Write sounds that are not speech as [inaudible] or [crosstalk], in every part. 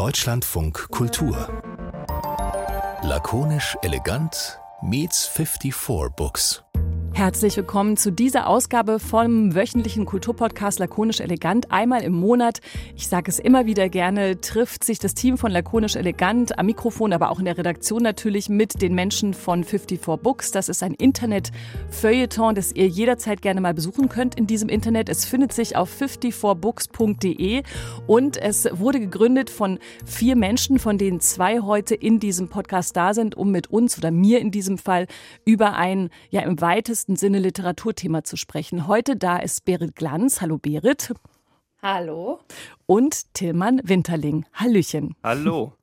Deutschlandfunk Kultur. Lakonisch elegant meets 54 Books. Herzlich willkommen zu dieser Ausgabe vom wöchentlichen Kulturpodcast Lakonisch Elegant. Einmal im Monat, ich sage es immer wieder gerne, trifft sich das Team von Lakonisch Elegant am Mikrofon, aber auch in der Redaktion natürlich mit den Menschen von 54 Books. Das ist ein Internet-Feuilleton, das ihr jederzeit gerne mal besuchen könnt in diesem Internet. Es findet sich auf 54books.de und es wurde gegründet von vier Menschen, von denen zwei heute in diesem Podcast da sind, um mit uns oder mir in diesem Fall über ein, ja im weitesten weitesten Sinne Literaturthema zu sprechen. Heute da ist Berit Glanz. Hallo Berit. Hallo. Und Tillmann Winterling. Hallöchen. Hallo. [laughs]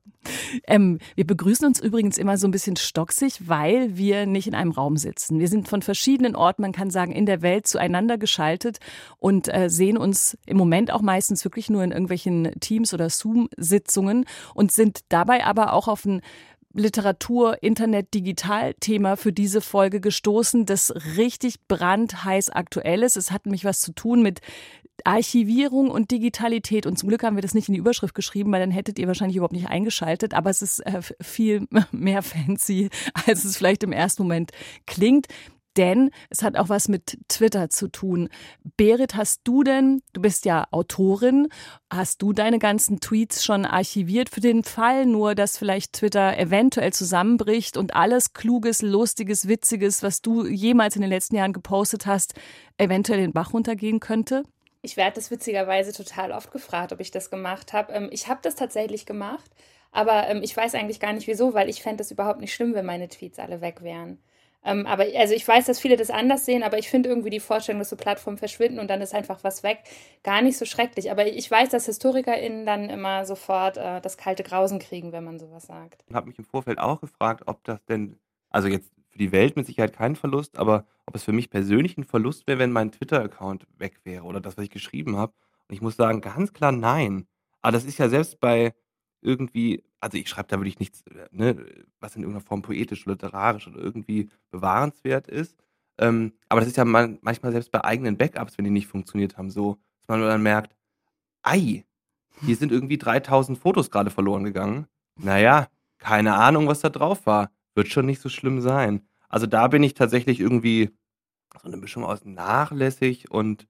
Ähm, wir begrüßen uns übrigens immer so ein bisschen stocksig, weil wir nicht in einem Raum sitzen. Wir sind von verschiedenen Orten, man kann sagen, in der Welt zueinander geschaltet und äh, sehen uns im Moment auch meistens wirklich nur in irgendwelchen Teams oder Zoom-Sitzungen und sind dabei aber auch auf ein Literatur, Internet, Digital-Thema für diese Folge gestoßen, das richtig brandheiß aktuell ist. Es hat nämlich was zu tun mit Archivierung und Digitalität. Und zum Glück haben wir das nicht in die Überschrift geschrieben, weil dann hättet ihr wahrscheinlich überhaupt nicht eingeschaltet. Aber es ist äh, viel [laughs] mehr fancy, als es vielleicht im ersten Moment klingt denn es hat auch was mit Twitter zu tun. Berit, hast du denn, du bist ja Autorin, hast du deine ganzen Tweets schon archiviert für den Fall, nur dass vielleicht Twitter eventuell zusammenbricht und alles Kluges, Lustiges, Witziges, was du jemals in den letzten Jahren gepostet hast, eventuell den Bach runtergehen könnte? Ich werde das witzigerweise total oft gefragt, ob ich das gemacht habe. Ähm, ich habe das tatsächlich gemacht, aber ähm, ich weiß eigentlich gar nicht wieso, weil ich fände es überhaupt nicht schlimm, wenn meine Tweets alle weg wären. Ähm, aber also ich weiß, dass viele das anders sehen, aber ich finde irgendwie die Vorstellung, dass so Plattformen verschwinden und dann ist einfach was weg, gar nicht so schrecklich. Aber ich weiß, dass HistorikerInnen dann immer sofort äh, das kalte Grausen kriegen, wenn man sowas sagt. Ich habe mich im Vorfeld auch gefragt, ob das denn, also jetzt für die Welt mit Sicherheit kein Verlust, aber ob es für mich persönlich ein Verlust wäre, wenn mein Twitter-Account weg wäre oder das, was ich geschrieben habe. Und ich muss sagen, ganz klar nein. Aber das ist ja selbst bei irgendwie, also ich schreibe da wirklich nichts, ne, was in irgendeiner Form poetisch, literarisch oder irgendwie bewahrenswert ist. Ähm, aber das ist ja man, manchmal selbst bei eigenen Backups, wenn die nicht funktioniert haben, so, dass man dann merkt, ei, hier sind irgendwie 3000 Fotos gerade verloren gegangen. Naja, keine Ahnung, was da drauf war. Wird schon nicht so schlimm sein. Also da bin ich tatsächlich irgendwie so eine Mischung aus nachlässig und,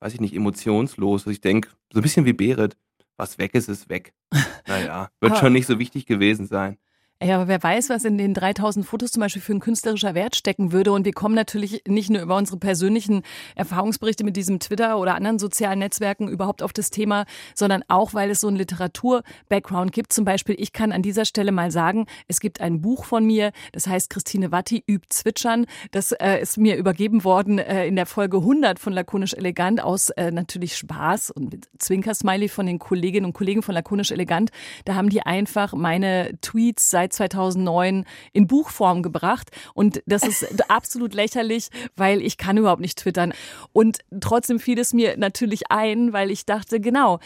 weiß ich nicht, emotionslos. Also ich denke, so ein bisschen wie Berit, was weg ist, ist weg. [laughs] Naja, wird ah. schon nicht so wichtig gewesen sein. Ja, aber wer weiß, was in den 3000 Fotos zum Beispiel für ein künstlerischer Wert stecken würde. Und wir kommen natürlich nicht nur über unsere persönlichen Erfahrungsberichte mit diesem Twitter oder anderen sozialen Netzwerken überhaupt auf das Thema, sondern auch, weil es so einen Literatur-Background gibt. Zum Beispiel, ich kann an dieser Stelle mal sagen, es gibt ein Buch von mir, das heißt Christine Watti übt Zwitschern. Das äh, ist mir übergeben worden äh, in der Folge 100 von Lakonisch Elegant aus äh, natürlich Spaß und Zwinker-Smiley von den Kolleginnen und Kollegen von Lakonisch Elegant. Da haben die einfach meine Tweets seit seit 2009 in Buchform gebracht. Und das ist [laughs] absolut lächerlich, weil ich kann überhaupt nicht twittern. Und trotzdem fiel es mir natürlich ein, weil ich dachte, genau,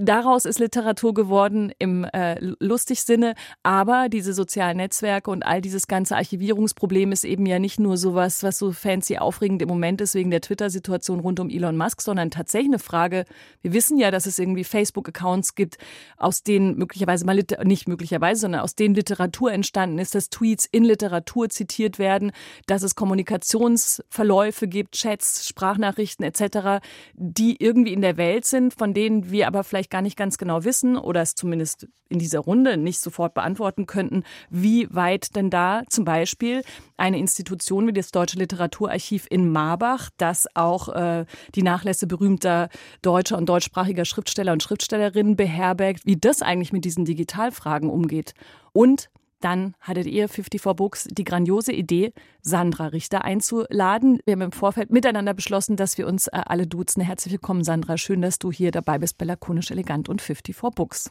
daraus ist Literatur geworden im äh, lustig Sinne, aber diese sozialen Netzwerke und all dieses ganze Archivierungsproblem ist eben ja nicht nur sowas, was so fancy aufregend im Moment ist wegen der Twitter-Situation rund um Elon Musk, sondern tatsächlich eine Frage. Wir wissen ja, dass es irgendwie Facebook-Accounts gibt, aus denen möglicherweise mal nicht möglicherweise, sondern aus denen Literatur entstanden ist, dass Tweets in Literatur zitiert werden, dass es Kommunikationsverläufe gibt, Chats, Sprachnachrichten etc., die irgendwie in der Welt sind, von denen wir aber vielleicht gar nicht ganz genau wissen oder es zumindest in dieser Runde nicht sofort beantworten könnten, wie weit denn da zum Beispiel eine Institution wie das Deutsche Literaturarchiv in Marbach, das auch äh, die Nachlässe berühmter deutscher und deutschsprachiger Schriftsteller und Schriftstellerinnen beherbergt, wie das eigentlich mit diesen Digitalfragen umgeht. Und dann hattet ihr 54 Books die grandiose Idee, Sandra Richter einzuladen. Wir haben im Vorfeld miteinander beschlossen, dass wir uns äh, alle duzen. Herzlich willkommen, Sandra. Schön, dass du hier dabei bist bei Lakonisch Elegant und 54 Books.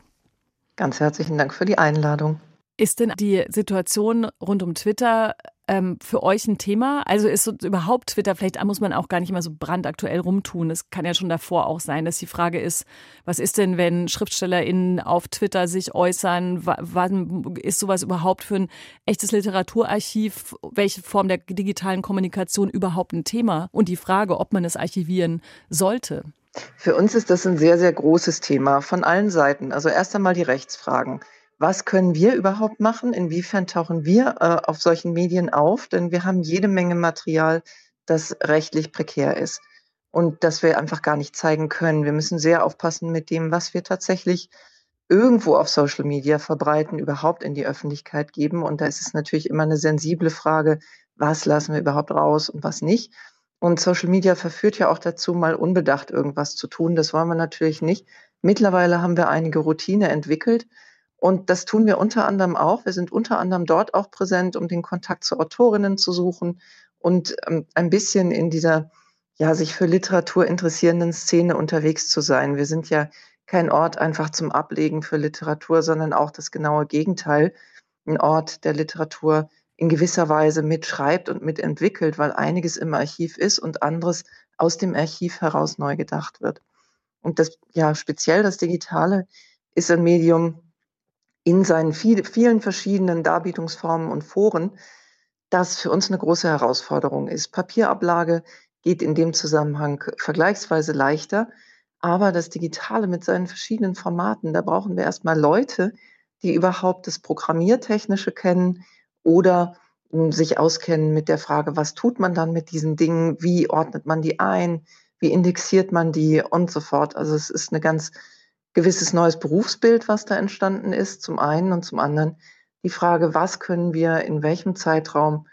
Ganz herzlichen Dank für die Einladung. Ist denn die Situation rund um Twitter ähm, für euch ein Thema? Also ist so überhaupt Twitter, vielleicht muss man auch gar nicht immer so brandaktuell rumtun. Es kann ja schon davor auch sein, dass die Frage ist, was ist denn, wenn SchriftstellerInnen auf Twitter sich äußern? Wann ist sowas überhaupt für ein echtes Literaturarchiv? Welche Form der digitalen Kommunikation überhaupt ein Thema? Und die Frage, ob man es archivieren sollte. Für uns ist das ein sehr, sehr großes Thema von allen Seiten. Also erst einmal die Rechtsfragen. Was können wir überhaupt machen? Inwiefern tauchen wir äh, auf solchen Medien auf? Denn wir haben jede Menge Material, das rechtlich prekär ist und das wir einfach gar nicht zeigen können. Wir müssen sehr aufpassen mit dem, was wir tatsächlich irgendwo auf Social Media verbreiten, überhaupt in die Öffentlichkeit geben. Und da ist es natürlich immer eine sensible Frage, was lassen wir überhaupt raus und was nicht. Und Social Media verführt ja auch dazu, mal unbedacht irgendwas zu tun. Das wollen wir natürlich nicht. Mittlerweile haben wir einige Routine entwickelt. Und das tun wir unter anderem auch. Wir sind unter anderem dort auch präsent, um den Kontakt zu Autorinnen zu suchen und ähm, ein bisschen in dieser, ja, sich für Literatur interessierenden Szene unterwegs zu sein. Wir sind ja kein Ort einfach zum Ablegen für Literatur, sondern auch das genaue Gegenteil. Ein Ort der Literatur, in gewisser Weise mitschreibt und mitentwickelt, weil einiges im Archiv ist und anderes aus dem Archiv heraus neu gedacht wird. Und das, ja, speziell das Digitale ist ein Medium in seinen viel, vielen verschiedenen Darbietungsformen und Foren, das für uns eine große Herausforderung ist. Papierablage geht in dem Zusammenhang vergleichsweise leichter, aber das Digitale mit seinen verschiedenen Formaten, da brauchen wir erstmal Leute, die überhaupt das Programmiertechnische kennen, oder hm, sich auskennen mit der Frage, was tut man dann mit diesen Dingen, wie ordnet man die ein, wie indexiert man die und so fort. Also es ist ein ganz gewisses neues Berufsbild, was da entstanden ist, zum einen und zum anderen die Frage, was können wir in welchem Zeitraum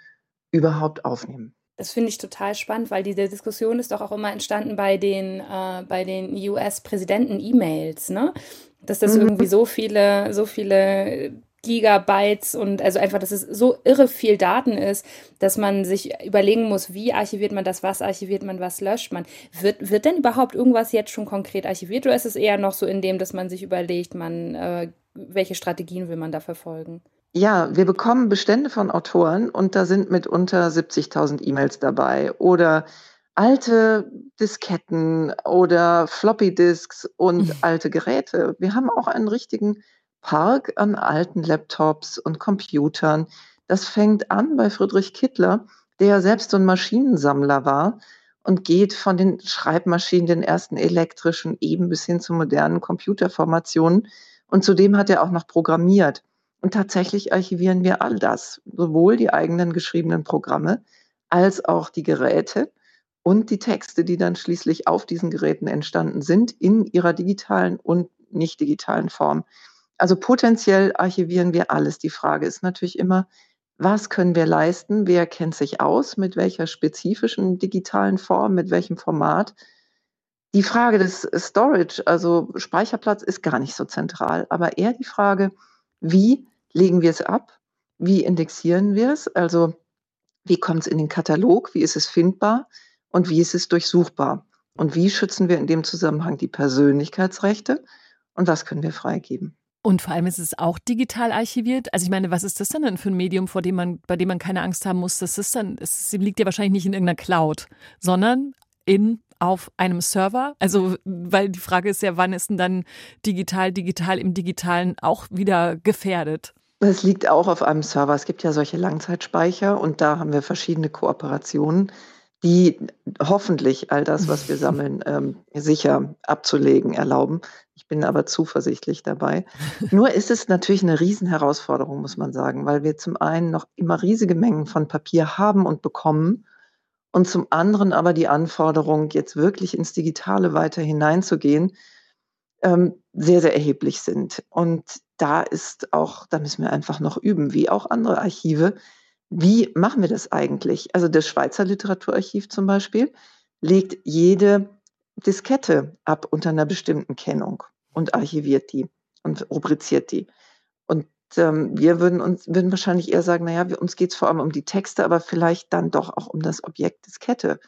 überhaupt aufnehmen. Das finde ich total spannend, weil diese Diskussion ist doch auch immer entstanden bei den, äh, bei den US-Präsidenten-E-Mails, ne? Dass das mhm. irgendwie so viele, so viele Gigabytes und also einfach, dass es so irre viel Daten ist, dass man sich überlegen muss, wie archiviert man das, was archiviert man, was löscht man. Wird, wird denn überhaupt irgendwas jetzt schon konkret archiviert oder ist es eher noch so in dem, dass man sich überlegt, man, äh, welche Strategien will man da verfolgen? Ja, wir bekommen Bestände von Autoren und da sind mitunter 70.000 E-Mails dabei oder alte Disketten oder Floppy Disks und [laughs] alte Geräte. Wir haben auch einen richtigen Park an alten Laptops und Computern. Das fängt an bei Friedrich Kittler, der ja selbst so ein Maschinensammler war und geht von den Schreibmaschinen, den ersten elektrischen, eben bis hin zu modernen Computerformationen. Und zudem hat er auch noch programmiert. Und tatsächlich archivieren wir all das, sowohl die eigenen geschriebenen Programme als auch die Geräte und die Texte, die dann schließlich auf diesen Geräten entstanden sind, in ihrer digitalen und nicht digitalen Form. Also potenziell archivieren wir alles. Die Frage ist natürlich immer, was können wir leisten? Wer kennt sich aus? Mit welcher spezifischen digitalen Form? Mit welchem Format? Die Frage des Storage, also Speicherplatz, ist gar nicht so zentral, aber eher die Frage, wie legen wir es ab? Wie indexieren wir es? Also wie kommt es in den Katalog? Wie ist es findbar? Und wie ist es durchsuchbar? Und wie schützen wir in dem Zusammenhang die Persönlichkeitsrechte? Und was können wir freigeben? Und vor allem ist es auch digital archiviert. Also ich meine, was ist das denn für ein Medium, vor dem man, bei dem man keine Angst haben muss? Das ist dann, es liegt ja wahrscheinlich nicht in irgendeiner Cloud, sondern in auf einem Server? Also, weil die Frage ist ja, wann ist denn dann digital, digital im Digitalen auch wieder gefährdet? Es liegt auch auf einem Server. Es gibt ja solche Langzeitspeicher und da haben wir verschiedene Kooperationen, die hoffentlich all das, was wir sammeln, ähm, sicher abzulegen erlauben. Ich bin aber zuversichtlich dabei. [laughs] Nur ist es natürlich eine Riesenherausforderung, muss man sagen, weil wir zum einen noch immer riesige Mengen von Papier haben und bekommen und zum anderen aber die Anforderung, jetzt wirklich ins Digitale weiter hineinzugehen, ähm, sehr, sehr erheblich sind. Und da ist auch, da müssen wir einfach noch üben, wie auch andere Archive. Wie machen wir das eigentlich? Also das Schweizer Literaturarchiv zum Beispiel legt jede Diskette ab unter einer bestimmten Kennung und archiviert die und rubriziert die. Und ähm, wir würden uns würden wahrscheinlich eher sagen, naja, wir, uns geht es vor allem um die Texte, aber vielleicht dann doch auch um das Objekt Diskette.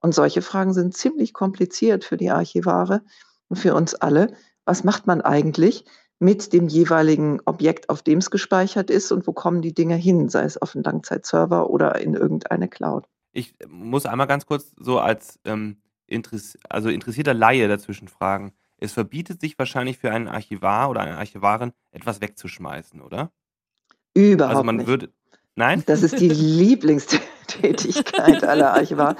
Und solche Fragen sind ziemlich kompliziert für die Archivare und für uns alle. Was macht man eigentlich mit dem jeweiligen Objekt, auf dem es gespeichert ist und wo kommen die Dinge hin, sei es auf einen Langzeitserver oder in irgendeine Cloud? Ich muss einmal ganz kurz so als ähm, Interess also interessierter Laie dazwischen fragen. Es verbietet sich wahrscheinlich für einen Archivar oder eine Archivarin, etwas wegzuschmeißen, oder? Überhaupt also man nicht. Würde, Nein? Das ist die [laughs] Lieblingstätigkeit aller Archivar.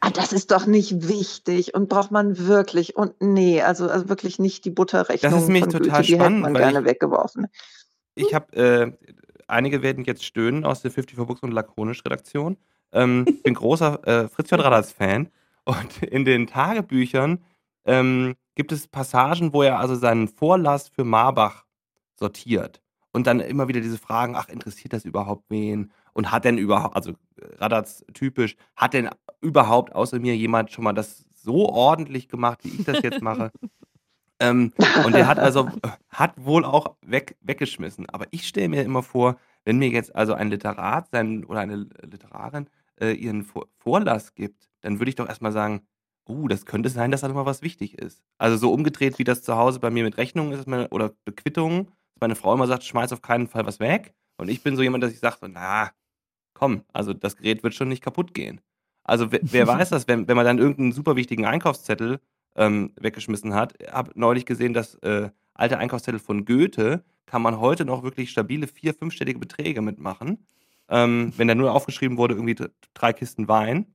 Ah, das ist doch nicht wichtig und braucht man wirklich und nee, also, also wirklich nicht die Butterrechnung Das ist von total Goethe, die hätte spannend, man weil gerne ich weggeworfen. ich habe, äh einige werden jetzt stöhnen aus der 54 Books und Lakonisch-Redaktion. Ähm, ich bin großer äh, Fritz Raddatz-Fan und in den Tagebüchern ähm, gibt es Passagen, wo er also seinen Vorlass für Marbach sortiert. Und dann immer wieder diese Fragen, ach, interessiert das überhaupt wen? Und hat denn überhaupt, also Radatz typisch, hat denn überhaupt außer mir jemand schon mal das so ordentlich gemacht, wie ich das jetzt mache? [laughs] ähm, und der hat also, hat wohl auch weg, weggeschmissen. Aber ich stelle mir immer vor, wenn mir jetzt also ein Literat sein, oder eine Literarin äh, ihren Vor Vorlass gibt, dann würde ich doch erstmal sagen, uh, das könnte sein, dass da nochmal was wichtig ist. Also so umgedreht, wie das zu Hause bei mir mit Rechnungen ist oder Bequittungen, meine Frau immer sagt, schmeiß auf keinen Fall was weg. Und ich bin so jemand, dass ich sage, so, na, komm, also das Gerät wird schon nicht kaputt gehen. Also wer, wer [laughs] weiß das, wenn, wenn man dann irgendeinen super wichtigen Einkaufszettel ähm, weggeschmissen hat. Ich habe neulich gesehen, dass äh, alte Einkaufszettel von Goethe kann man heute noch wirklich stabile vier-, fünfstellige Beträge mitmachen. Ähm, wenn da nur aufgeschrieben wurde, irgendwie drei Kisten Wein.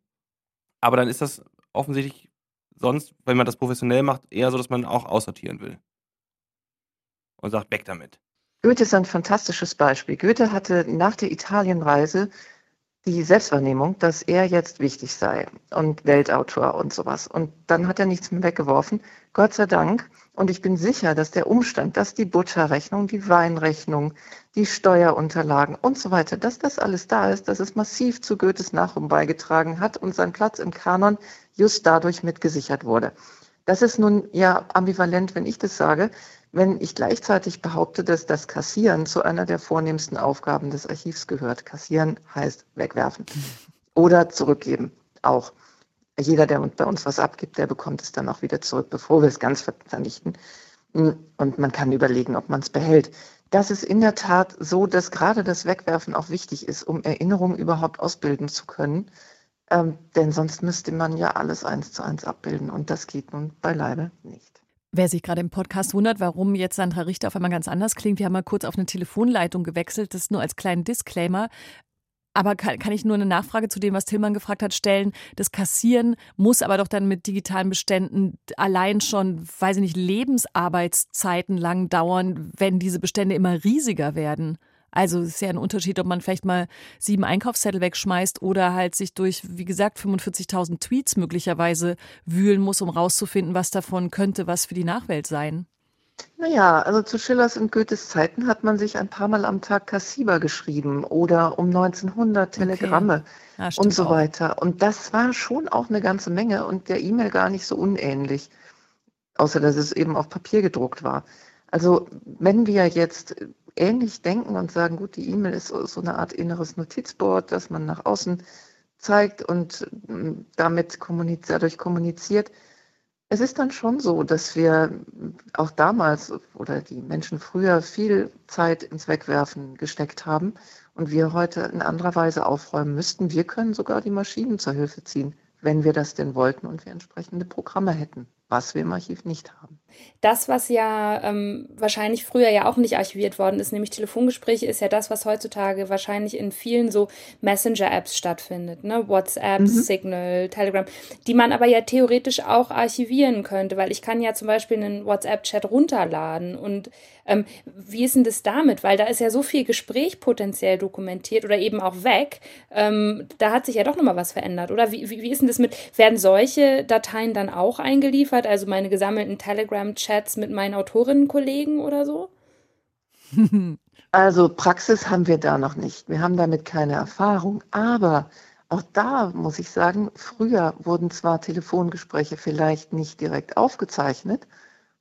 Aber dann ist das offensichtlich sonst, wenn man das professionell macht, eher so, dass man auch aussortieren will. Und sagt, weg damit. Goethe ist ein fantastisches Beispiel. Goethe hatte nach der Italienreise die Selbstwahrnehmung, dass er jetzt wichtig sei und Weltautor und sowas. Und dann hat er nichts mehr weggeworfen. Gott sei Dank. Und ich bin sicher, dass der Umstand, dass die Butterrechnung, die Weinrechnung, die Steuerunterlagen und so weiter, dass das alles da ist, dass es massiv zu Goethes Nachruhm beigetragen hat und sein Platz im Kanon just dadurch mitgesichert wurde. Das ist nun ja ambivalent, wenn ich das sage, wenn ich gleichzeitig behaupte, dass das Kassieren zu einer der vornehmsten Aufgaben des Archivs gehört. Kassieren heißt wegwerfen oder zurückgeben auch. Jeder, der bei uns was abgibt, der bekommt es dann auch wieder zurück, bevor wir es ganz vernichten. Und man kann überlegen, ob man es behält. Das ist in der Tat so, dass gerade das Wegwerfen auch wichtig ist, um Erinnerungen überhaupt ausbilden zu können. Ähm, denn sonst müsste man ja alles eins zu eins abbilden und das geht nun beileibe nicht. Wer sich gerade im Podcast wundert, warum jetzt Sandra Richter auf einmal ganz anders klingt, wir haben mal kurz auf eine Telefonleitung gewechselt, das nur als kleinen Disclaimer. Aber kann, kann, ich nur eine Nachfrage zu dem, was Tillmann gefragt hat, stellen? Das Kassieren muss aber doch dann mit digitalen Beständen allein schon, weiß ich nicht, Lebensarbeitszeiten lang dauern, wenn diese Bestände immer riesiger werden. Also es ist ja ein Unterschied, ob man vielleicht mal sieben Einkaufszettel wegschmeißt oder halt sich durch, wie gesagt, 45.000 Tweets möglicherweise wühlen muss, um rauszufinden, was davon könnte was für die Nachwelt sein. Naja, also zu Schillers und Goethes Zeiten hat man sich ein paar Mal am Tag Kassiber geschrieben oder um 1900 Telegramme okay. ja, und so auch. weiter. Und das war schon auch eine ganze Menge und der E-Mail gar nicht so unähnlich, außer dass es eben auf Papier gedruckt war. Also wenn wir jetzt ähnlich denken und sagen, gut, die E-Mail ist so, eine Art inneres Notizboard, das man nach außen zeigt und mm, damit kommuniz dadurch kommuniziert. Es ist dann schon so, dass wir auch damals oder die Menschen früher viel Zeit ins Wegwerfen gesteckt haben und wir heute in anderer Weise aufräumen müssten. Wir können sogar die Maschinen zur Hilfe ziehen, wenn wir das denn wollten und wir entsprechende Programme hätten was wir im Archiv nicht haben. Das, was ja ähm, wahrscheinlich früher ja auch nicht archiviert worden ist, nämlich Telefongespräche, ist ja das, was heutzutage wahrscheinlich in vielen so Messenger-Apps stattfindet. Ne? WhatsApp, mhm. Signal, Telegram, die man aber ja theoretisch auch archivieren könnte, weil ich kann ja zum Beispiel einen WhatsApp-Chat runterladen. Und ähm, wie ist denn das damit? Weil da ist ja so viel Gespräch potenziell dokumentiert oder eben auch weg. Ähm, da hat sich ja doch nochmal was verändert, oder? Wie, wie, wie ist denn das mit, werden solche Dateien dann auch eingeliefert? geliefert, also meine gesammelten Telegram-Chats mit meinen Autorinnenkollegen oder so? Also Praxis haben wir da noch nicht. Wir haben damit keine Erfahrung, aber auch da muss ich sagen, früher wurden zwar Telefongespräche vielleicht nicht direkt aufgezeichnet,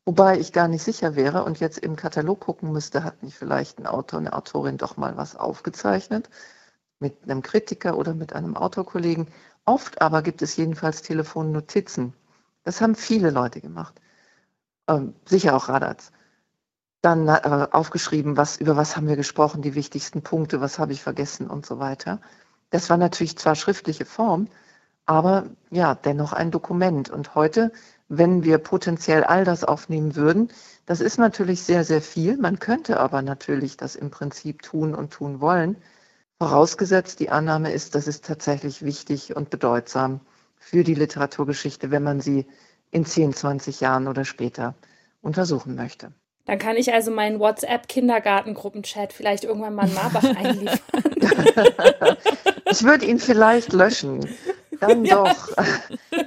wobei ich gar nicht sicher wäre und jetzt im Katalog gucken müsste, hat nicht vielleicht ein Autor, eine Autorin doch mal was aufgezeichnet mit einem Kritiker oder mit einem Autorkollegen. Oft aber gibt es jedenfalls Telefonnotizen. Das haben viele Leute gemacht. Ähm, sicher auch Radatz. Dann äh, aufgeschrieben, was, über was haben wir gesprochen, die wichtigsten Punkte, was habe ich vergessen und so weiter. Das war natürlich zwar schriftliche Form, aber ja, dennoch ein Dokument. Und heute, wenn wir potenziell all das aufnehmen würden, das ist natürlich sehr, sehr viel. Man könnte aber natürlich das im Prinzip tun und tun wollen. Vorausgesetzt, die Annahme ist, das ist tatsächlich wichtig und bedeutsam für die Literaturgeschichte, wenn man sie in 10, 20 Jahren oder später untersuchen möchte. Dann kann ich also meinen WhatsApp-Kindergartengruppenchat vielleicht irgendwann mal in Marbach [laughs] einliefern. [laughs] ich würde ihn vielleicht löschen. Dann ja. doch.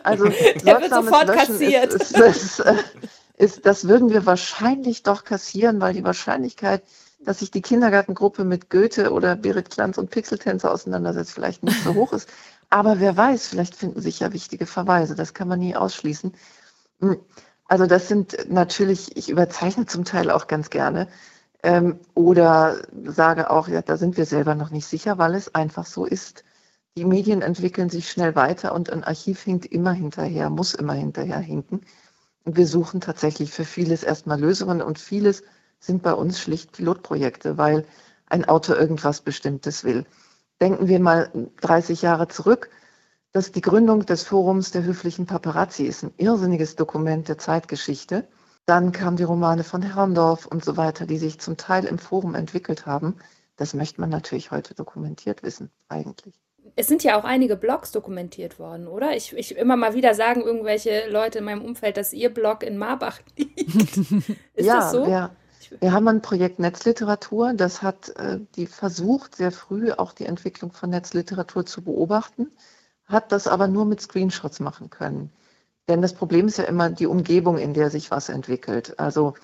Also Der wird sofort löschen kassiert. Ist, ist, ist, äh, ist, das würden wir wahrscheinlich doch kassieren, weil die Wahrscheinlichkeit, dass sich die Kindergartengruppe mit Goethe oder Berit Glanz und Pixeltänzer auseinandersetzt, vielleicht nicht so hoch ist. Aber wer weiß, vielleicht finden sich ja wichtige Verweise. Das kann man nie ausschließen. Hm. Also das sind natürlich, ich überzeichne zum Teil auch ganz gerne ähm, oder sage auch, ja, da sind wir selber noch nicht sicher, weil es einfach so ist. Die Medien entwickeln sich schnell weiter und ein Archiv hinkt immer hinterher, muss immer hinterher hinken. Wir suchen tatsächlich für vieles erstmal Lösungen und vieles sind bei uns schlicht Pilotprojekte, weil ein Autor irgendwas Bestimmtes will. Denken wir mal 30 Jahre zurück dass die Gründung des Forums der höflichen Paparazzi ist ein irrsinniges Dokument der Zeitgeschichte. Dann kamen die Romane von Herrndorf und so weiter, die sich zum Teil im Forum entwickelt haben. Das möchte man natürlich heute dokumentiert wissen, eigentlich. Es sind ja auch einige Blogs dokumentiert worden, oder? Ich, ich immer mal wieder sagen irgendwelche Leute in meinem Umfeld, dass ihr Blog in Marbach [laughs] liegt. ist ja, das so? Wir, wir haben ein Projekt Netzliteratur, das hat äh, die versucht, sehr früh auch die Entwicklung von Netzliteratur zu beobachten hat das aber nur mit Screenshots machen können. Denn das Problem ist ja immer die Umgebung, in der sich was entwickelt. Also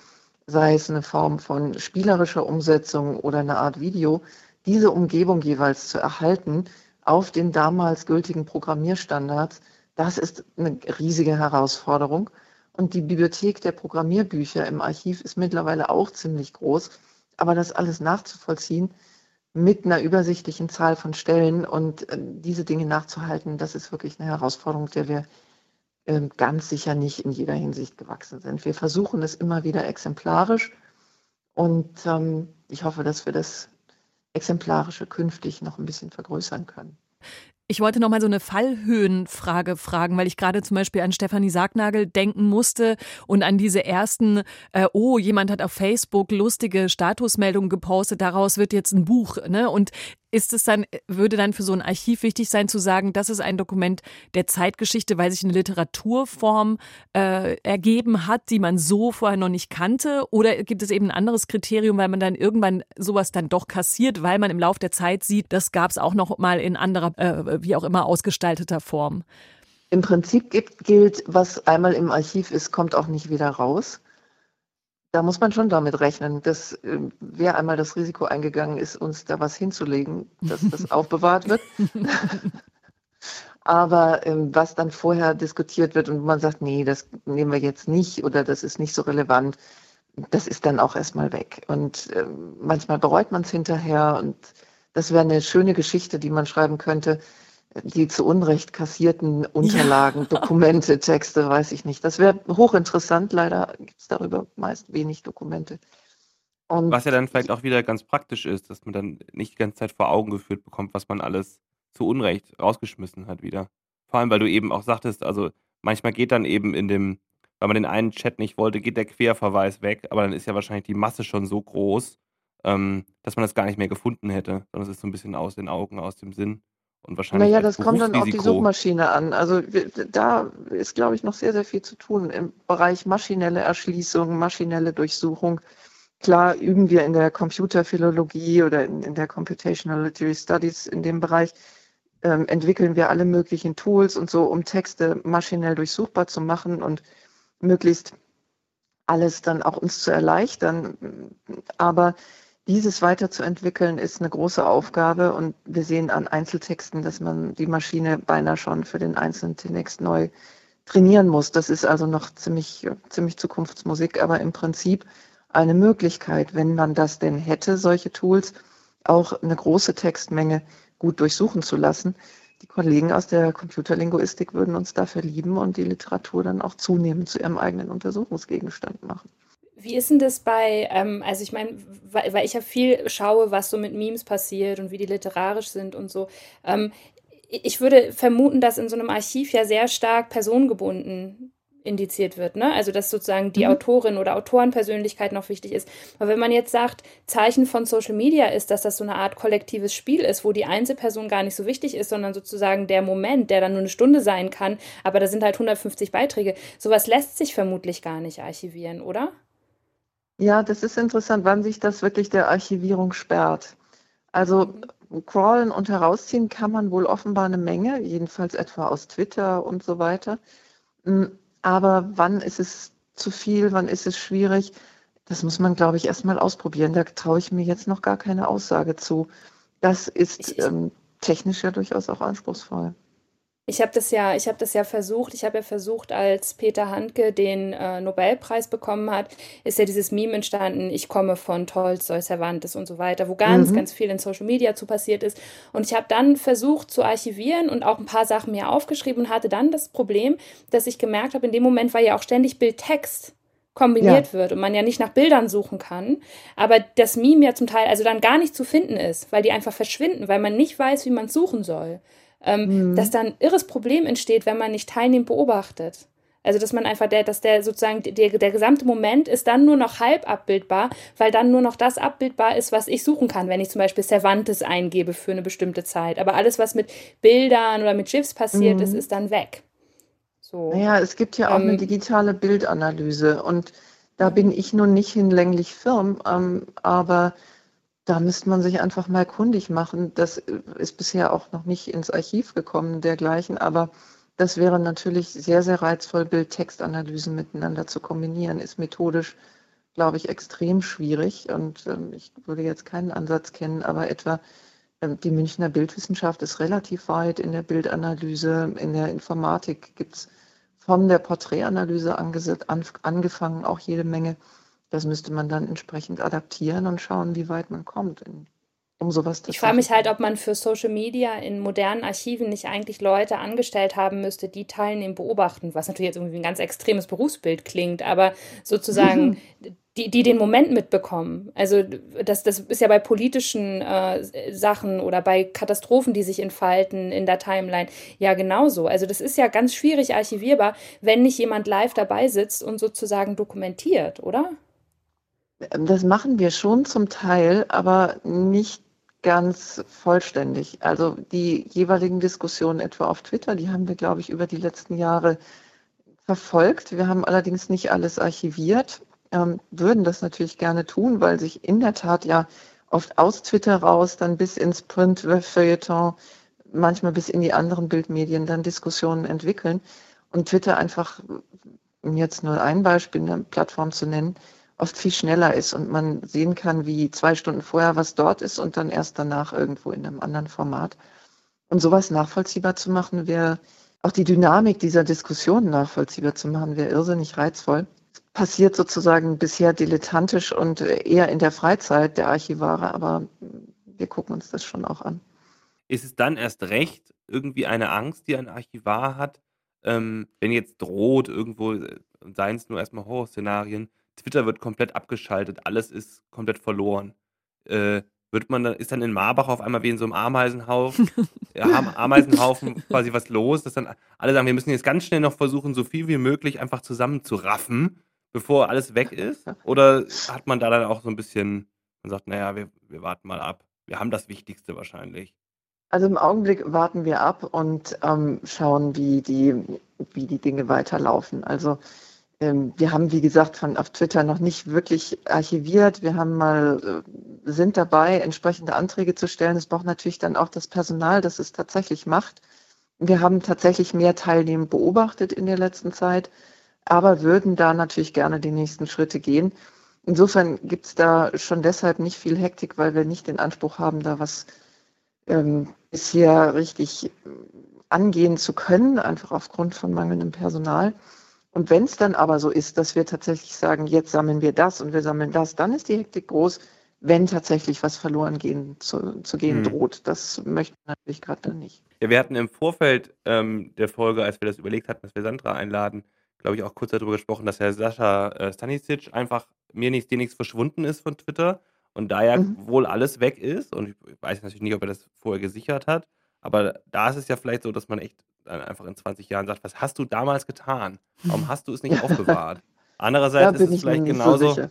sei es eine Form von spielerischer Umsetzung oder eine Art Video, diese Umgebung jeweils zu erhalten auf den damals gültigen Programmierstandards, das ist eine riesige Herausforderung. Und die Bibliothek der Programmierbücher im Archiv ist mittlerweile auch ziemlich groß. Aber das alles nachzuvollziehen, mit einer übersichtlichen Zahl von Stellen und äh, diese Dinge nachzuhalten, das ist wirklich eine Herausforderung, der wir äh, ganz sicher nicht in jeder Hinsicht gewachsen sind. Wir versuchen es immer wieder exemplarisch und ähm, ich hoffe, dass wir das Exemplarische künftig noch ein bisschen vergrößern können. Ich wollte noch mal so eine Fallhöhenfrage fragen, weil ich gerade zum Beispiel an Stefanie Sargnagel denken musste und an diese ersten, äh, oh, jemand hat auf Facebook lustige Statusmeldungen gepostet, daraus wird jetzt ein Buch. Ne? Und ist es dann, würde dann für so ein Archiv wichtig sein zu sagen, das ist ein Dokument der Zeitgeschichte, weil sich eine Literaturform äh, ergeben hat, die man so vorher noch nicht kannte? Oder gibt es eben ein anderes Kriterium, weil man dann irgendwann sowas dann doch kassiert, weil man im Laufe der Zeit sieht, das gab es auch noch mal in anderer, äh, wie auch immer, ausgestalteter Form? Im Prinzip gilt, was einmal im Archiv ist, kommt auch nicht wieder raus. Da muss man schon damit rechnen, dass äh, wer einmal das Risiko eingegangen ist, uns da was hinzulegen, dass das [laughs] aufbewahrt wird. [laughs] Aber ähm, was dann vorher diskutiert wird und man sagt, nee, das nehmen wir jetzt nicht oder das ist nicht so relevant, das ist dann auch erstmal weg. Und ähm, manchmal bereut man es hinterher und das wäre eine schöne Geschichte, die man schreiben könnte die zu Unrecht kassierten Unterlagen, ja. Dokumente, Texte, weiß ich nicht. Das wäre hochinteressant. Leider gibt es darüber meist wenig Dokumente. Und was ja dann vielleicht auch wieder ganz praktisch ist, dass man dann nicht die ganze Zeit vor Augen geführt bekommt, was man alles zu Unrecht rausgeschmissen hat wieder. Vor allem, weil du eben auch sagtest, also manchmal geht dann eben in dem, weil man den einen Chat nicht wollte, geht der Querverweis weg, aber dann ist ja wahrscheinlich die Masse schon so groß, ähm, dass man das gar nicht mehr gefunden hätte, sondern es ist so ein bisschen aus den Augen, aus dem Sinn. Und wahrscheinlich naja, das kommt dann auf die Suchmaschine an. Also da ist, glaube ich, noch sehr, sehr viel zu tun im Bereich maschinelle Erschließung, maschinelle Durchsuchung. Klar üben wir in der Computerphilologie oder in, in der Computational Literary Studies in dem Bereich, ähm, entwickeln wir alle möglichen Tools und so, um Texte maschinell durchsuchbar zu machen und möglichst alles dann auch uns zu erleichtern. Aber dieses weiterzuentwickeln ist eine große Aufgabe und wir sehen an Einzeltexten, dass man die Maschine beinahe schon für den einzelnen Text neu trainieren muss. Das ist also noch ziemlich, ziemlich Zukunftsmusik, aber im Prinzip eine Möglichkeit, wenn man das denn hätte, solche Tools, auch eine große Textmenge gut durchsuchen zu lassen. Die Kollegen aus der Computerlinguistik würden uns dafür lieben und die Literatur dann auch zunehmend zu ihrem eigenen Untersuchungsgegenstand machen. Wie ist denn das bei, ähm, also ich meine, weil, weil, ich ja viel schaue, was so mit Memes passiert und wie die literarisch sind und so. Ähm, ich würde vermuten, dass in so einem Archiv ja sehr stark personengebunden indiziert wird, ne? Also dass sozusagen die Mhm. Autorin oder Autorenpersönlichkeit noch wichtig ist. Aber wenn man jetzt sagt, Zeichen von Social Media ist, dass das so eine Art kollektives Spiel ist, wo die Einzelperson gar nicht so wichtig ist, sondern sozusagen der Moment, der dann nur eine Stunde sein kann, aber da sind halt 150 Beiträge. Sowas lässt sich vermutlich gar nicht archivieren, oder? Ja, das ist interessant, wann sich das wirklich der Archivierung sperrt. Also crawlen und herausziehen kann man wohl offenbar eine Menge, jedenfalls etwa aus Twitter und so weiter. Mm, Aber wann ist es zu viel, wann ist es schwierig? Das muss man, glaube ich, erst mal ausprobieren. Da traue ich mir jetzt noch gar keine Aussage zu. Das ist ähm, technisch ja durchaus auch anspruchsvoll. Ich habe das ja, ich habe das ja versucht. Ich habe ja versucht, als Peter Handke den äh, Nobelpreis bekommen hat, ist ja dieses Meme entstanden, ich komme von Tolstoi, Cervantes und so weiter, wo ganz, Mhm. ganz viel in Social Media zu passiert ist. Und ich habe dann versucht zu archivieren und auch ein paar Sachen mir aufgeschrieben und hatte dann das Problem, dass ich gemerkt habe, in dem Moment, weil ja auch ständig Bild-Text Ja, kombiniert wird und man ja nicht nach Bildern suchen kann, aber das Meme ja zum Teil also dann gar nicht zu finden ist, weil die einfach verschwinden, weil man nicht weiß, wie man es suchen soll ähm, dass mhm. da ein irres Problem entsteht, wenn man nicht teilnehmend beobachtet. Also, dass man einfach der, dass der sozusagen, der, der gesamte Moment ist dann nur noch halb abbildbar, weil dann nur noch das abbildbar ist, was ich suchen kann, wenn ich zum Beispiel Cervantes eingebe für eine bestimmte Zeit. Aber alles, was mit Bildern oder mit GIFs passiert ist, Mhm. ist dann weg. So. Naja, es gibt ja auch eine Ähm, digitale Bildanalyse und da bin ich nun nicht hinlänglich firm, ähm, aber da müsste man sich einfach mal kundig machen. Das äh, ist bisher auch noch nicht ins Archiv gekommen, dergleichen, aber das wäre natürlich sehr, sehr reizvoll, Bild-Text-Analysen miteinander zu kombinieren, ist methodisch, glaube ich, extrem schwierig und ähm, ich würde jetzt keinen Ansatz kennen, aber etwa ähm, die Münchner Bildwissenschaft ist relativ weit in der Bildanalyse, in der Informatik gibt es von der Porträtanalyse angefangen auch jede Menge. Das müsste man dann entsprechend adaptieren und schauen, wie weit man kommt, in, um sowas Ich frage mich halt, ob man für Social Media in modernen Archiven nicht eigentlich Leute angestellt haben müsste, die teilnehmen, beobachten, was natürlich jetzt irgendwie ein ganz extremes Berufsbild klingt, aber sozusagen [laughs] die, die den Moment mitbekommen. Also das, das ist ja bei politischen äh, Sachen oder bei Katastrophen, die sich entfalten in der Timeline, ja genauso. Also das ist ja ganz schwierig archivierbar, wenn nicht jemand live dabei sitzt und sozusagen dokumentiert, oder? Ähm, Das machen wir schon zum Teil, aber nicht ganz vollständig. Also die jeweiligen Diskussionen etwa auf Twitter, die haben wir, glaube ich, über die letzten Jahre verfolgt. Wir haben allerdings nicht alles archiviert, ähm, würden das natürlich gerne tun, weil sich in der Tat ja oft aus Twitter raus, dann bis ins Print-Feuilleton, manchmal bis in die anderen Bildmedien dann Diskussionen entwickeln. Und Twitter einfach, um jetzt nur ein Beispiel, eine Plattform zu nennen, oft viel schneller ist und man sehen kann, wie zwei Stunden vorher was dort ist und dann erst danach irgendwo in einem anderen Format. Und sowas nachvollziehbar zu machen, wäre auch die Dynamik dieser Diskussion nachvollziehbar zu machen, wäre irrsinnig reizvoll. Passiert sozusagen bisher dilettantisch und eher in der Freizeit der Archivare, aber wir gucken uns das schon auch an. Ist es dann erst recht irgendwie eine Angst, die ein Archivar hat, ähm, wenn jetzt droht, irgendwo, äh, seien es nur erstmal Horrorszenarien, Twitter wird komplett abgeschaltet, alles ist komplett verloren. Äh, wird man dann, ist dann in Marbach auf einmal wie in so einem Ameisenhaufen, Am- [laughs] Ameisenhaufen quasi was los, dass dann alle sagen, wir müssen jetzt ganz schnell noch versuchen, so viel wie möglich einfach zusammenzuraffen, bevor alles weg ist? Oder hat man da dann auch so ein bisschen, man sagt, naja, wir, wir warten mal ab. Wir haben das Wichtigste wahrscheinlich. Also im Augenblick warten wir ab und ähm, schauen, wie die, wie die Dinge weiterlaufen. Also wir haben, wie gesagt, von auf Twitter noch nicht wirklich archiviert. Wir haben mal, äh, sind dabei, entsprechende Anträge zu stellen. Es braucht natürlich dann auch das Personal, das es tatsächlich macht. Wir haben tatsächlich mehr Teilnehmer beobachtet in der letzten Zeit, aber würden da natürlich gerne die nächsten Schritte gehen. Insofern gibt es da schon deshalb nicht viel Hektik, weil wir nicht den Anspruch haben, da was ähm, bisher richtig angehen zu können, einfach aufgrund von mangelndem Personal. Und wenn es dann aber so ist, dass wir tatsächlich sagen, jetzt sammeln wir das und wir sammeln das, dann ist die Hektik groß, wenn tatsächlich was verloren gehen zu, zu gehen Hm. droht. Das möchten wir natürlich gerade dann nicht. Ja, wir hatten im Vorfeld ähm, der Folge, als wir das überlegt hatten, dass wir Sandra einladen, glaube ich, auch kurz darüber gesprochen, dass Herr Sascha äh, Stanisic einfach mir nichts, dir nichts verschwunden ist von Twitter und da ja Mhm. wohl alles weg ist und ich weiß natürlich nicht, ob er das vorher gesichert hat, aber da ist es ja vielleicht so, dass man echt dann einfach in 20 Jahren sagt, was hast du damals getan? Warum [laughs] hast du es nicht aufbewahrt? Andererseits ist es vielleicht genauso. So [laughs]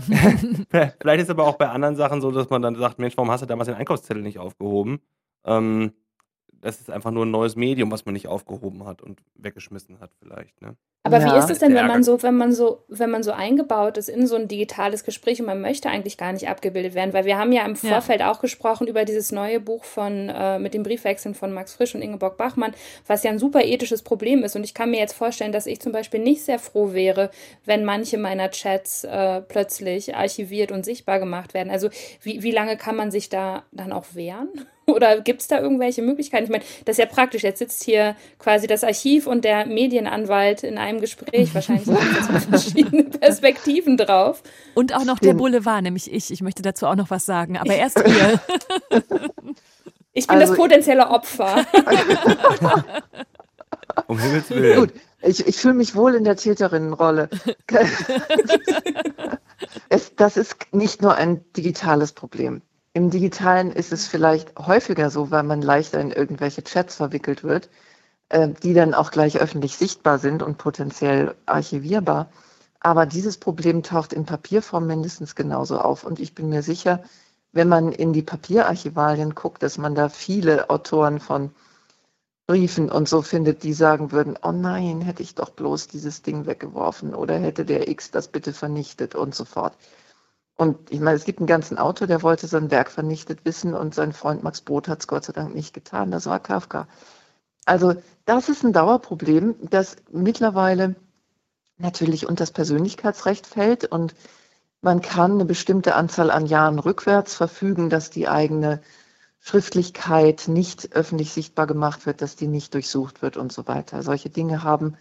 vielleicht ist es aber auch bei anderen Sachen so, dass man dann sagt, Mensch, warum hast du damals den Einkaufszettel nicht aufgehoben? Ähm, das ist einfach nur ein neues Medium, was man nicht aufgehoben hat und weggeschmissen hat, vielleicht. Ne? Aber ja. wie ist es denn, wenn man so, wenn man so, wenn man so eingebaut ist in so ein digitales Gespräch und man möchte eigentlich gar nicht abgebildet werden? Weil wir haben ja im Vorfeld ja. auch gesprochen über dieses neue Buch von äh, mit dem Briefwechseln von Max Frisch und Ingeborg Bachmann, was ja ein super ethisches Problem ist. Und ich kann mir jetzt vorstellen, dass ich zum Beispiel nicht sehr froh wäre, wenn manche meiner Chats äh, plötzlich archiviert und sichtbar gemacht werden. Also wie, wie lange kann man sich da dann auch wehren? [laughs] Oder gibt es da irgendwelche Möglichkeiten? Ich meine, das ist ja praktisch. Jetzt sitzt hier quasi das Archiv und der Medienanwalt in einem Gespräch. [laughs] Wahrscheinlich sind jetzt verschiedene [laughs] Perspektiven drauf. Und auch noch der Boulevard, nämlich ich. Ich möchte dazu auch noch was sagen, aber erst ihr. Ich bin also, das potenzielle Opfer. um Himmels Willen. Gut, ich, ich fühle mich wohl in der Täterinnenrolle. es, das ist nicht nur ein digitales Problem. Im Digitalen ist es vielleicht häufiger so, weil man leichter in irgendwelche Chats verwickelt wird, äh, die dann auch gleich öffentlich sichtbar sind und potenziell archivierbar. Aber dieses Problem taucht in Papierform mindestens genauso auf. Und ich bin mir sicher, wenn man in die Papierarchivalien guckt, dass man da viele Autoren von Briefen und so findet, die sagen würden, oh nein, hätte ich doch bloß dieses Ding weggeworfen oder hätte der X das bitte vernichtet und so fort. Und ich meine, es gibt einen ganzen Autor, der wollte sein Werk vernichtet wissen und sein Freund Max Brot hat es Gott sei Dank nicht getan. Das war Kafka. Also das ist ein Dauerproblem, das mittlerweile natürlich unter das Persönlichkeitsrecht fällt und man kann eine bestimmte Anzahl an Jahren rückwärts verfügen, dass die eigene Schriftlichkeit nicht öffentlich sichtbar gemacht wird, dass die nicht durchsucht wird und so weiter. Solche Dinge haben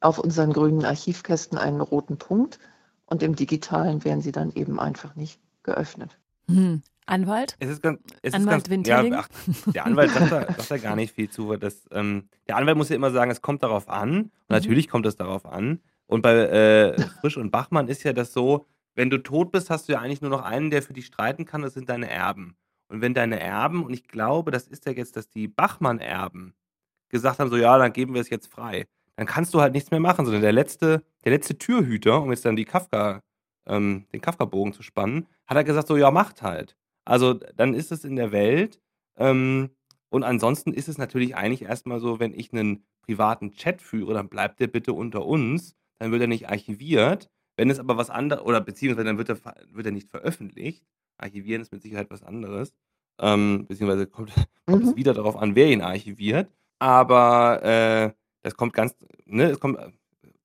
auf unseren grünen Archivkästen einen roten Punkt und im digitalen werden sie dann eben einfach nicht geöffnet. Hm. Anwalt? Es ist ganz, es Anwalt ist ganz, ja, ach, der Anwalt sagt da, [laughs] sagt da, gar nicht viel zu. Das, ähm, der Anwalt muss ja immer sagen, es kommt darauf an. Und mhm. natürlich kommt es darauf an. Und bei äh, Frisch und Bachmann ist ja das so, wenn du tot bist, hast du ja eigentlich nur noch einen, der für dich streiten kann, das sind deine Erben. Und wenn deine Erben, und ich glaube, das ist ja jetzt, dass die Bachmann-Erben gesagt haben, so ja, dann geben wir es jetzt frei dann kannst du halt nichts mehr machen, sondern der letzte, der letzte Türhüter, um jetzt dann die Kafka, ähm, den Kafka-Bogen zu spannen, hat er gesagt, so ja, macht halt. Also dann ist es in der Welt. Ähm, und ansonsten ist es natürlich eigentlich erstmal so, wenn ich einen privaten Chat führe, dann bleibt der bitte unter uns, dann wird er nicht archiviert. Wenn es aber was anderes, oder beziehungsweise dann wird er, wird er nicht veröffentlicht. Archivieren ist mit Sicherheit was anderes. Ähm, beziehungsweise kommt, [laughs] kommt mhm. es wieder darauf an, wer ihn archiviert. Aber äh, das kommt ganz, ne, es kommt,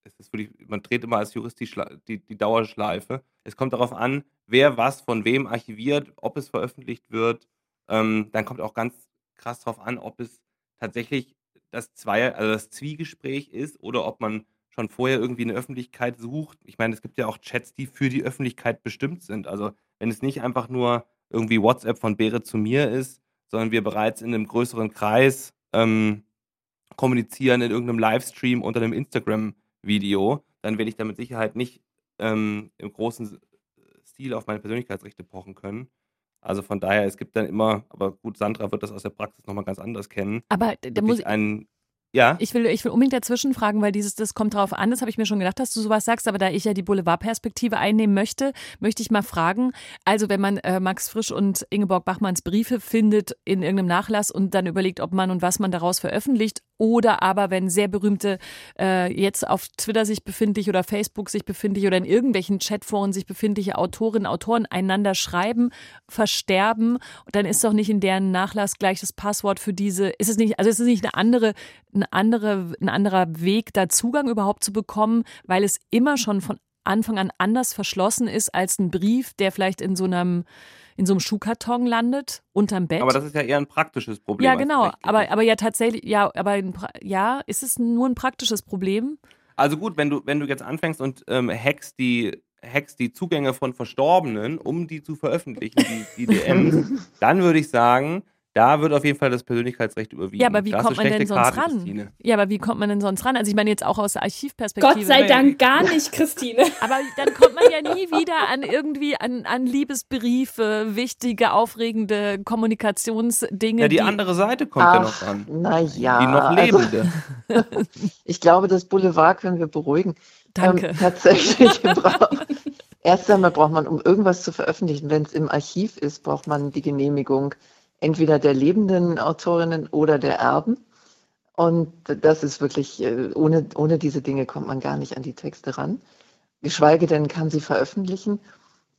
es ist wirklich, man dreht immer als Jurist die, die, die Dauerschleife. Es kommt darauf an, wer was von wem archiviert, ob es veröffentlicht wird. Ähm, dann kommt auch ganz krass darauf an, ob es tatsächlich das Zweier, also das Zwiegespräch ist oder ob man schon vorher irgendwie eine Öffentlichkeit sucht. Ich meine, es gibt ja auch Chats, die für die Öffentlichkeit bestimmt sind. Also wenn es nicht einfach nur irgendwie WhatsApp von Beere zu mir ist, sondern wir bereits in einem größeren Kreis ähm, kommunizieren in irgendeinem Livestream unter einem Instagram-Video, dann werde ich da mit Sicherheit nicht ähm, im großen Stil auf meine Persönlichkeitsrechte pochen können. Also von daher, es gibt dann immer, aber gut, Sandra wird das aus der Praxis nochmal ganz anders kennen. Aber da muss ich einen ja. Ich will, ich will unbedingt dazwischen fragen, weil dieses, das kommt drauf an, das habe ich mir schon gedacht, dass du sowas sagst, aber da ich ja die Boulevardperspektive einnehmen möchte, möchte ich mal fragen, also wenn man äh, Max Frisch und Ingeborg Bachmanns Briefe findet in irgendeinem Nachlass und dann überlegt, ob man und was man daraus veröffentlicht, oder aber wenn sehr berühmte äh, jetzt auf Twitter sich befindlich oder Facebook sich befindliche oder in irgendwelchen Chatforen sich befindliche Autorinnen, Autoren einander schreiben, versterben, dann ist doch nicht in deren Nachlass gleich das Passwort für diese, ist es nicht, also ist es nicht eine andere eine andere, ein anderer Weg, da Zugang überhaupt zu bekommen, weil es immer schon von Anfang an anders verschlossen ist als ein Brief, der vielleicht in so einem in so einem Schuhkarton landet, unterm Bett. Aber das ist ja eher ein praktisches Problem. Ja, genau. Aber, aber ja, tatsächlich, ja, aber ein, ja, ist es nur ein praktisches Problem? Also gut, wenn du, wenn du jetzt anfängst und ähm, hackst, die, hackst die Zugänge von Verstorbenen, um die zu veröffentlichen, die, die DMs, [laughs] dann würde ich sagen, da wird auf jeden Fall das Persönlichkeitsrecht überwiegen. Ja, aber wie da kommt man denn sonst Karte, ran? Christine. Ja, aber wie kommt man denn sonst ran? Also ich meine jetzt auch aus der Archivperspektive. Gott sei Dank gar nicht, Christine. [laughs] Aber dann kommt man ja nie wieder an irgendwie an, an Liebesbriefe, wichtige, aufregende Kommunikationsdinge. Ja, die, die andere Seite kommt ja noch ran. Na ja. Die noch also, lebende. [laughs] ich glaube, das Boulevard können wir beruhigen. Danke. Ähm, tatsächlich [laughs] braucht. Erst einmal braucht man, um irgendwas zu veröffentlichen, wenn es im Archiv ist, braucht man die Genehmigung entweder der lebenden Autorinnen oder der Erben. Und das ist wirklich, äh, ohne, ohne diese Dinge kommt man gar nicht an die Texte ran. Geschweige denn kann sie veröffentlichen.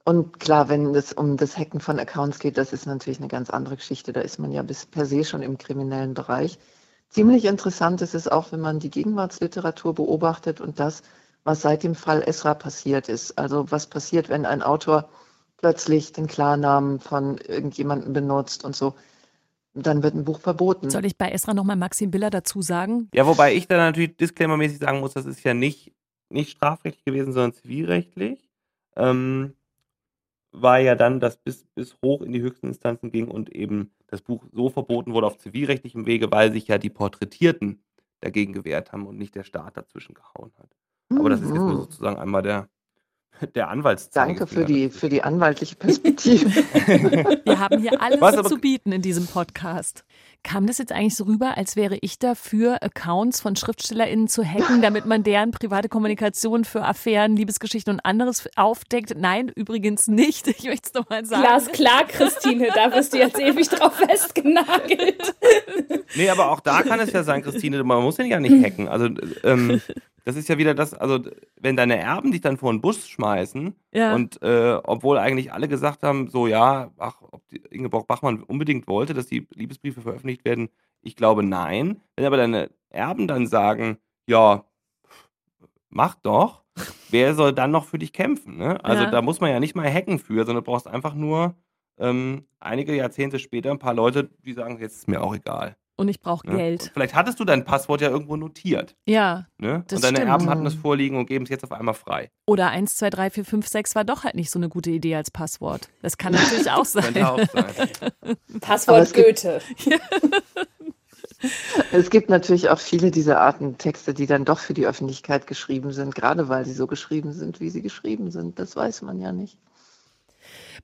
Und klar, wenn es um das Hacken von Accounts geht, das ist natürlich eine ganz andere Geschichte. Da ist man ja bis per se schon im kriminellen Bereich. Ziemlich interessant ist es auch, wenn man die Gegenwartsliteratur beobachtet und das, was seit dem Fall Esra passiert ist. Also was passiert, wenn ein Autor plötzlich den Klarnamen von irgendjemandem benutzt und so. Dann wird ein Buch verboten. Soll ich bei Esra nochmal Maxim Biller dazu sagen? Ja, wobei ich da natürlich disclaimermäßig sagen muss, das ist ja nicht, nicht strafrechtlich gewesen, sondern zivilrechtlich. Ähm, war ja dann, dass bis, bis hoch in die höchsten Instanzen ging und eben das Buch so verboten wurde auf zivilrechtlichem Wege, weil sich ja die Porträtierten dagegen gewehrt haben und nicht der Staat dazwischen gehauen hat. Aber das ist jetzt nur Mhm. sozusagen einmal der, der Anwaltszeigefinger Danke für die, dafür. für die anwaltliche Perspektive. [laughs] Wir haben hier alles Was zu bieten in diesem Podcast. Kam das jetzt eigentlich so rüber, als wäre ich dafür, Accounts von SchriftstellerInnen zu hacken, damit man deren private Kommunikation für Affären, Liebesgeschichten und anderes aufdeckt? Nein, übrigens nicht. Ich möchte es nochmal sagen. Glasklar, Christine, da wirst du jetzt ewig drauf festgenagelt. Nee, aber auch da kann es ja sein, Christine, man muss den ja nicht hacken. Also, ähm, [laughs] das ist ja wieder das, also, wenn deine Erben dich dann vor den Bus schmeißen Ja. und äh, obwohl eigentlich alle gesagt haben, so ja, ach, ob die Ingeborg Bachmann unbedingt wollte, dass die Liebesbriefe veröffentlicht werden, ich glaube nein. Wenn aber deine Erben dann sagen, ja, mach doch, [laughs] wer soll dann noch für dich kämpfen? Ne? Also Ja. da muss man ja nicht mal hacken für, sondern du brauchst einfach nur ähm, einige Jahrzehnte später ein paar Leute, die sagen, jetzt ist mir auch egal. Und ich brauche Ne? Geld. Vielleicht hattest du dein Passwort ja irgendwo notiert. Ja. Ne? Das und deine stimmt. Erben hatten es vorliegen und geben es jetzt auf einmal frei. Oder 1, 2, 3, 4, 5, 6 war doch halt nicht so eine gute Idee als Passwort. Das kann natürlich auch sein. [laughs] Könnte auch sein. Passwort Goethe. [laughs] Es gibt natürlich auch viele dieser Arten Texte, die dann doch für die Öffentlichkeit geschrieben sind, gerade weil sie so geschrieben sind, wie sie geschrieben sind. Das weiß man ja nicht.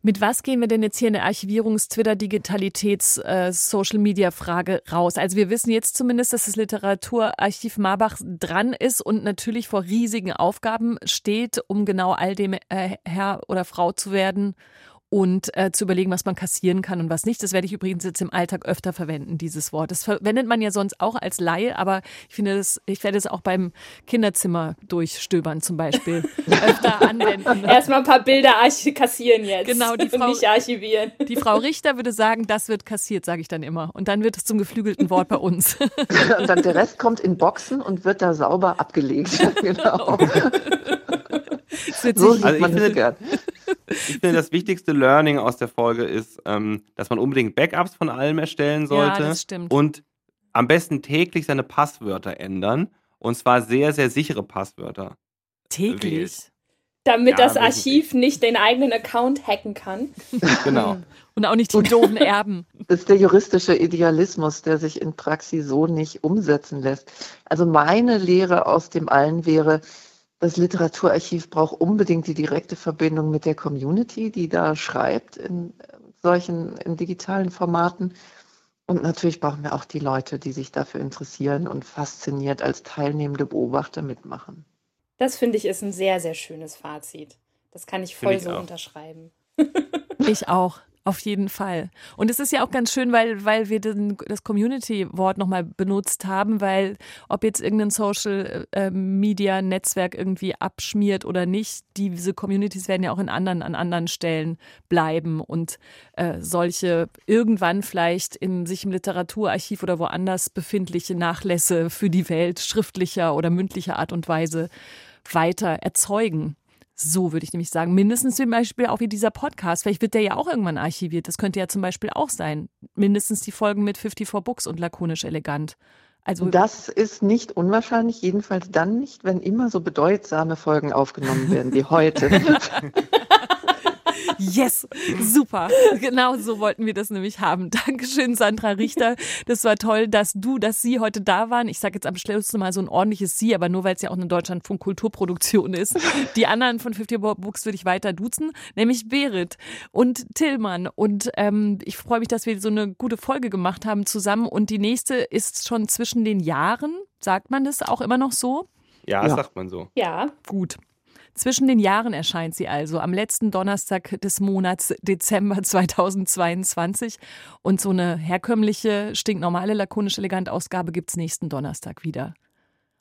Mit was gehen wir denn jetzt hier in der Archivierungs-Twitter-Digitalitäts-Social-Media-Frage raus? Also wir wissen jetzt zumindest, dass das Literaturarchiv Marbach dran ist und natürlich vor riesigen Aufgaben steht, um genau all dem äh, Herr oder Frau zu werden und äh, zu überlegen, was man kassieren kann und was nicht. Das werde ich übrigens jetzt im Alltag öfter verwenden, dieses Wort. Das verwendet man ja sonst auch als Laie, aber ich finde das, ich werde es auch beim Kinderzimmer durchstöbern zum Beispiel [laughs] öfter anwenden. Erstmal ein paar Bilder kassieren jetzt. Genau, die [laughs] Und Frau- nicht archivieren. Die Frau Richter würde sagen, das wird kassiert, sage ich dann immer. Und dann wird es zum geflügelten Wort bei uns. [laughs] Und dann der Rest kommt in Boxen und wird da sauber abgelegt. genau. Es wird So sieht Also ich man es finde- gern. Ich finde, das wichtigste Learning aus der Folge ist, ähm, dass man unbedingt Backups von allem erstellen sollte. Ja, das stimmt. Und am besten täglich seine Passwörter ändern. Und zwar sehr, sehr sichere Passwörter. täglich. Damit Ja, das wirklich. Archiv nicht den eigenen Account hacken kann. [laughs] Genau. Und auch nicht die doofen Erben. Das [laughs] ist der juristische Idealismus, der sich in Praxis so nicht umsetzen lässt. Also meine Lehre aus dem allen wäre, das Literaturarchiv braucht unbedingt die direkte Verbindung mit der Community, die da schreibt in solchen in digitalen Formaten. Und natürlich brauchen wir auch die Leute, die sich dafür interessieren und fasziniert als teilnehmende Beobachter mitmachen. Das finde ich ist ein sehr, sehr schönes Fazit. Das kann ich voll ich so auch. unterschreiben. Ich auch. Auf jeden Fall. Und es ist ja auch ganz schön, weil, weil wir den, das Community-Wort nochmal benutzt haben, weil ob jetzt irgendein Social-Media-Netzwerk irgendwie abschmiert oder nicht, diese Communities werden ja auch in anderen, an anderen Stellen bleiben und äh, solche irgendwann vielleicht in sich im Literaturarchiv oder woanders befindliche Nachlässe für die Welt schriftlicher oder mündlicher Art und Weise weiter erzeugen. So würde ich nämlich sagen. Mindestens zum Beispiel auch wie dieser Podcast. Vielleicht wird der ja auch irgendwann archiviert. Das könnte ja zum Beispiel auch sein. Mindestens die Folgen mit 54 Books und lakonisch elegant. Also Das ist nicht unwahrscheinlich, jedenfalls dann nicht, wenn immer so bedeutsame Folgen aufgenommen werden wie heute. [laughs] Yes, super. Genau so wollten wir das nämlich haben. [laughs] Dankeschön, Sandra Richter. Das war toll, dass du, dass Sie heute da waren. Ich sage jetzt am Schluss mal so ein ordentliches Sie, aber nur weil es ja auch eine Deutschlandfunk Kulturproduktion ist. Die anderen von 50 Books würde ich weiter duzen, nämlich Berit und Tillmann. Und ähm, ich freue mich, dass wir so eine gute Folge gemacht haben zusammen. Und die nächste ist schon zwischen den Jahren. Sagt man das auch immer noch so? Ja, das sagt man so. Ja. Gut. Zwischen den Jahren erscheint sie also am letzten Donnerstag des Monats Dezember [laughs] 2022. Und so eine herkömmliche, stinknormale, lakonisch elegant Ausgabe gibt es nächsten Donnerstag wieder.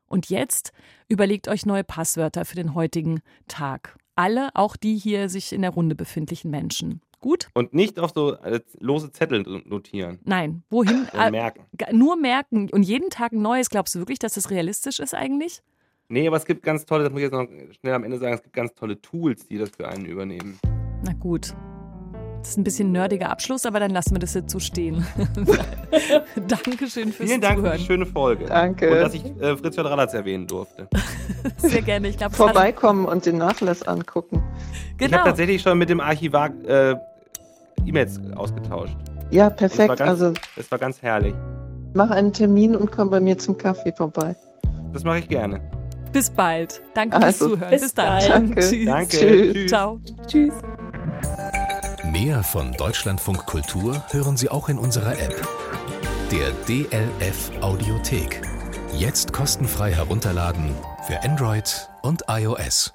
Und jetzt überlegt euch neue Passwörter für den heutigen Tag. Alle, auch die hier sich in der Runde befindlichen Menschen. Gut? Und nicht auf so äh, lose Zettel notieren. Nein, wohin? Sondern merken. Äh, Nur merken und jeden Tag ein neues. Glaubst du wirklich, dass das realistisch ist eigentlich? Nee, aber es gibt ganz tolle, das muss ich jetzt noch schnell am Ende sagen, es gibt ganz tolle Tools, die das für einen übernehmen. Na gut. Das ist ein bisschen nerdiger Abschluss, aber dann lassen wir das jetzt so stehen. [laughs] Dankeschön fürs Vielen Dank Zuhören. für die schöne Folge. Danke. Und dass ich äh, Fritz Radratz erwähnen durfte. [laughs] Sehr gerne. Ich glaube, es hat- Vorbeikommen und den Nachlass angucken. Ich Genau. habe tatsächlich schon mit dem Archivar äh, E-Mails ausgetauscht. Ja, Und es war perfekt. ganz, Also es war ganz herrlich. mach einen Termin und komm bei mir zum Kaffee vorbei. Das mache ich gerne. Bis bald. Danke Also, fürs Zuhören. bis Bis, dann. Danke. Tschüss. Danke. Tschüss. Tschüss. Ciao. Tschüss. Mehr von Deutschlandfunk Kultur hören Sie auch in unserer App. Der DLF Audiothek. Jetzt kostenfrei herunterladen für Android und iOS.